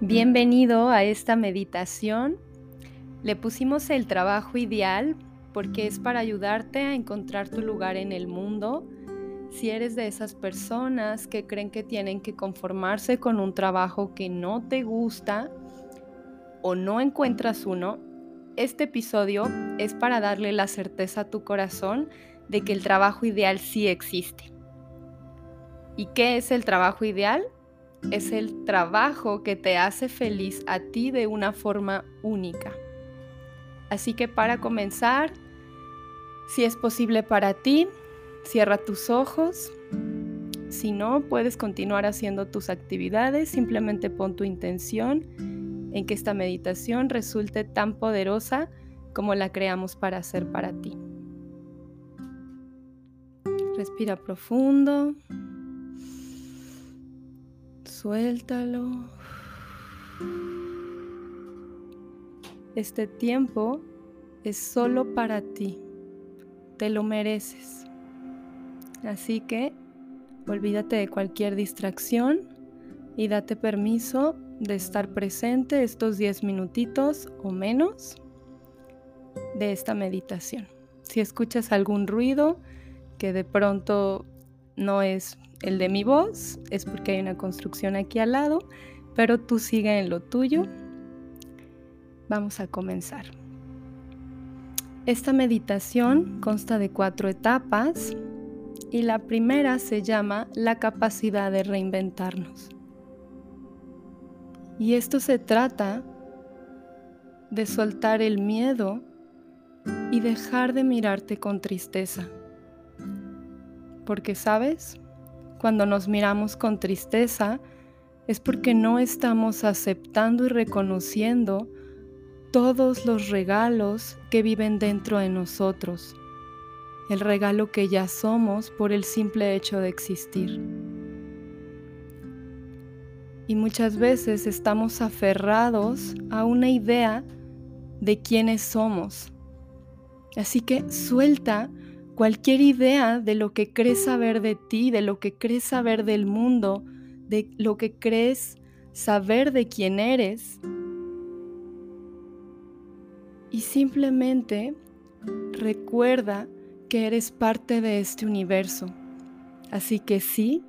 Bienvenido a esta meditación. Le pusimos el trabajo ideal porque es para ayudarte a encontrar tu lugar en el mundo. Si eres de esas personas que creen que tienen que conformarse con un trabajo que no te gusta o no encuentras uno, este episodio es para darle la certeza a tu corazón de que el trabajo ideal sí existe. ¿Y qué es el trabajo ideal? Es el trabajo que te hace feliz a ti de una forma única. Así que para comenzar, si es posible para ti, cierra tus ojos. Si no, puedes continuar haciendo tus actividades. Simplemente pon tu intención en que esta meditación resulte tan poderosa como la creamos para hacer para ti. Respira profundo. Suéltalo. Este tiempo es solo para ti. Te lo mereces. Así que olvídate de cualquier distracción y date permiso de estar presente estos 10 minutitos o menos de esta meditación. Si escuchas algún ruido que de pronto no es el de mi voz, es porque hay una construcción aquí al lado, pero tú sigue en lo tuyo. Vamos a comenzar. Esta meditación consta de cuatro etapas y la primera se llama la capacidad de reinventarnos. Y esto se trata de soltar el miedo y dejar de mirarte con tristeza. Porque, ¿sabes? Cuando nos miramos con tristeza es porque no estamos aceptando y reconociendo todos los regalos que viven dentro de nosotros, el regalo que ya somos por el simple hecho de existir. Y muchas veces estamos aferrados a una idea de quiénes somos. Así que suelta cualquier idea de lo que crees saber de ti, de lo que crees saber del mundo, de lo que crees saber de quién eres. Y simplemente recuerda que eres parte de este universo. Así que sí,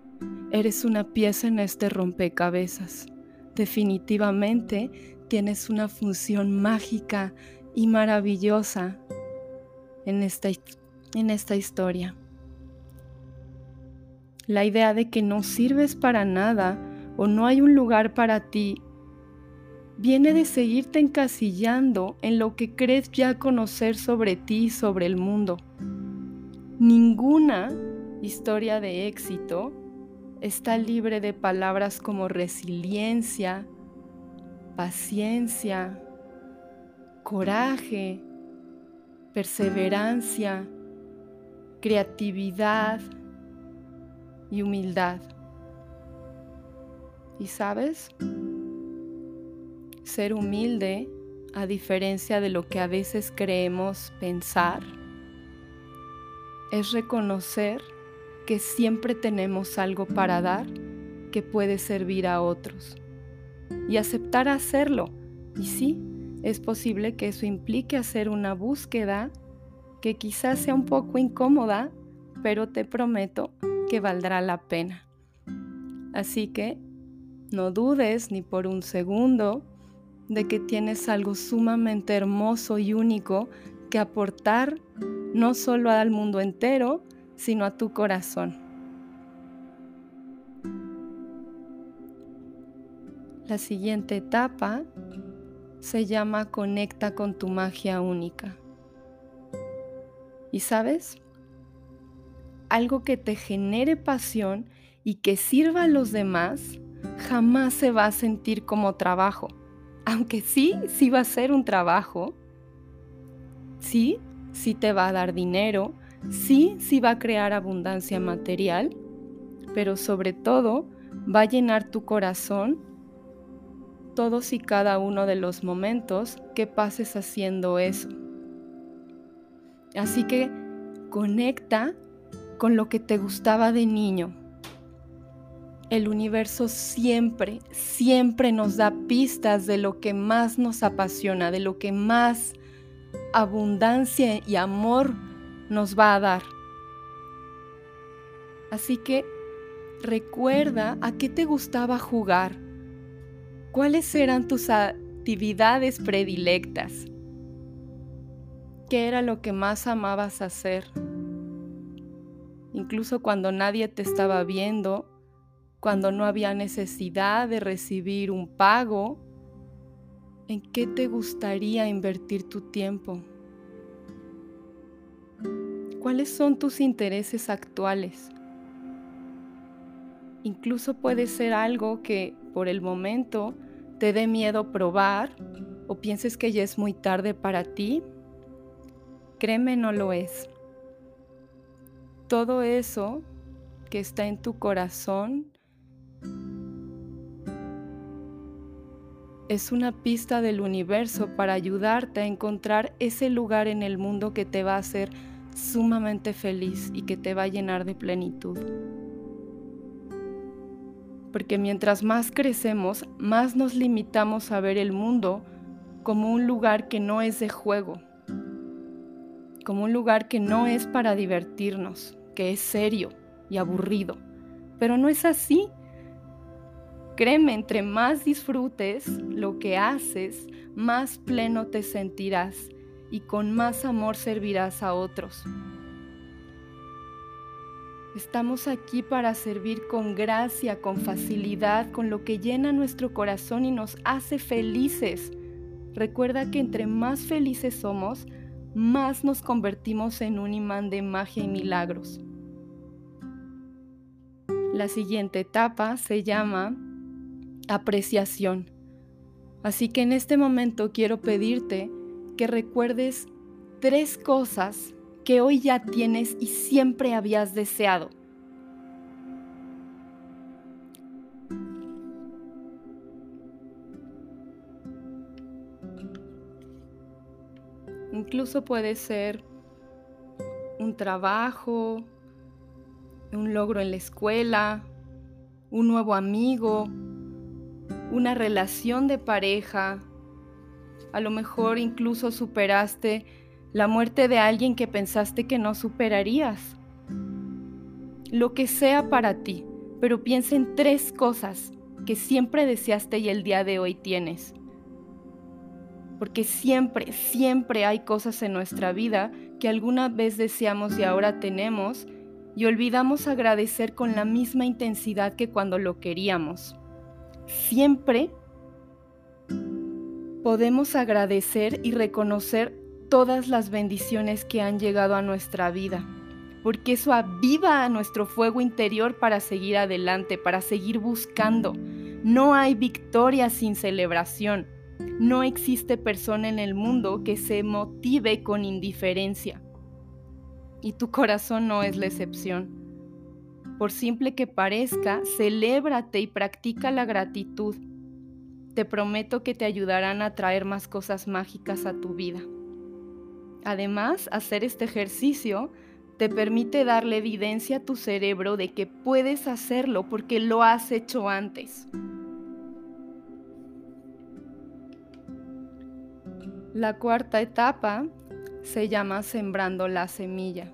eres una pieza en este rompecabezas. Definitivamente tienes una función mágica y maravillosa en esta en esta historia. La idea de que no sirves para nada o no hay un lugar para ti viene de seguirte encasillando en lo que crees ya conocer sobre ti y sobre el mundo. Ninguna historia de éxito está libre de palabras como resiliencia, paciencia, coraje, perseverancia, creatividad y humildad. Y sabes, ser humilde, a diferencia de lo que a veces creemos pensar, es reconocer que siempre tenemos algo para dar que puede servir a otros y aceptar hacerlo. Y sí, es posible que eso implique hacer una búsqueda que quizás sea un poco incómoda, pero te prometo que valdrá la pena. Así que no dudes ni por un segundo de que tienes algo sumamente hermoso y único que aportar no solo al mundo entero, sino a tu corazón. La siguiente etapa se llama Conecta con tu magia única. Y sabes, algo que te genere pasión y que sirva a los demás, jamás se va a sentir como trabajo. Aunque sí, sí va a ser un trabajo. Sí, sí te va a dar dinero. Sí, sí va a crear abundancia material. Pero sobre todo, va a llenar tu corazón todos y cada uno de los momentos que pases haciendo eso. Así que conecta con lo que te gustaba de niño. El universo siempre, siempre nos da pistas de lo que más nos apasiona, de lo que más abundancia y amor nos va a dar. Así que recuerda a qué te gustaba jugar, cuáles eran tus actividades predilectas, qué era lo que más amabas hacer. Incluso cuando nadie te estaba viendo, cuando no había necesidad de recibir un pago, ¿en qué te gustaría invertir tu tiempo? ¿Cuáles son tus intereses actuales? Incluso puede ser algo que por el momento te dé miedo probar o pienses que ya es muy tarde para ti. Créeme, no lo es. Todo eso que está en tu corazón es una pista del universo para ayudarte a encontrar ese lugar en el mundo que te va a hacer sumamente feliz y que te va a llenar de plenitud. Porque mientras más crecemos, más nos limitamos a ver el mundo como un lugar que no es de juego, como un lugar que no es para divertirnos, que es serio y aburrido. Pero no es así. Créeme, entre más disfrutes lo que haces, más pleno te sentirás y con más amor servirás a otros. Estamos aquí para servir con gracia, con facilidad, con lo que llena nuestro corazón y nos hace felices. Recuerda que entre más felices somos, más nos convertimos en un imán de magia y milagros. La siguiente etapa se llama apreciación. Así que en este momento quiero pedirte que recuerdes tres cosas que hoy ya tienes y siempre habías deseado. Incluso puede ser un trabajo, un logro en la escuela, un nuevo amigo, una relación de pareja, a lo mejor incluso superaste la muerte de alguien que pensaste que no superarías. Lo que sea para ti, pero piensa en tres cosas que siempre deseaste y el día de hoy tienes. Porque siempre, siempre hay cosas en nuestra vida que alguna vez deseamos y ahora tenemos y olvidamos agradecer con la misma intensidad que cuando lo queríamos. Siempre podemos agradecer y reconocer todas las bendiciones que han llegado a nuestra vida, porque eso aviva a nuestro fuego interior para seguir adelante, para seguir buscando. No hay victoria sin celebración. No existe persona en el mundo que se motive con indiferencia. Y tu corazón no es la excepción. Por simple que parezca, celébrate y practica la gratitud te prometo que te ayudarán a traer más cosas mágicas a tu vida. Además, hacer este ejercicio te permite darle evidencia a tu cerebro de que puedes hacerlo porque lo has hecho antes. La cuarta etapa se llama sembrando la semilla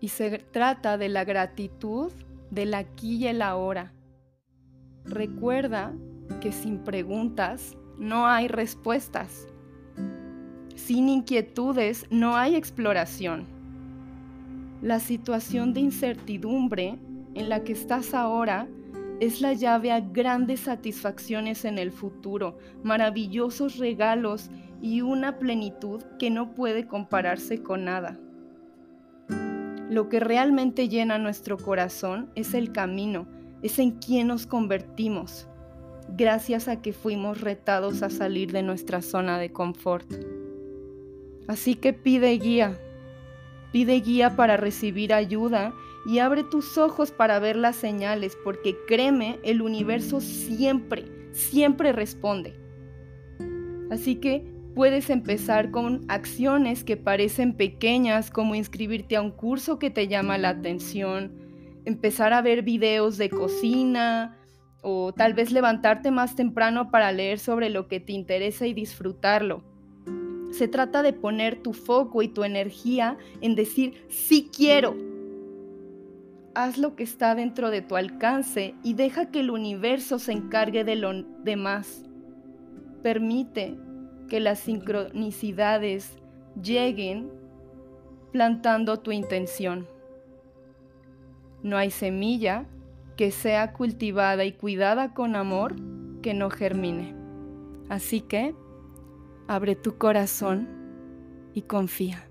y se trata de la gratitud del aquí y el ahora. Recuerda que sin preguntas no hay respuestas. Sin inquietudes no hay exploración. La situación de incertidumbre en la que estás ahora es la llave a grandes satisfacciones en el futuro, maravillosos regalos y una plenitud que no puede compararse con nada. Lo que realmente llena nuestro corazón es el camino, es en quien nos convertimos gracias a que fuimos retados a salir de nuestra zona de confort. Así que pide guía, pide guía para recibir ayuda y abre tus ojos para ver las señales, porque créeme, el universo siempre, siempre responde. Así que puedes empezar con acciones que parecen pequeñas, como inscribirte a un curso que te llama la atención, empezar a ver videos de cocina o tal vez levantarte más temprano para leer sobre lo que te interesa y disfrutarlo. Se trata de poner tu foco y tu energía en decir sí quiero. Haz lo que está dentro de tu alcance y deja que el universo se encargue de lo demás. Permite que las sincronicidades lleguen plantando tu intención. No hay semilla que sea cultivada y cuidada con amor que no germine. Así que abre tu corazón y confía.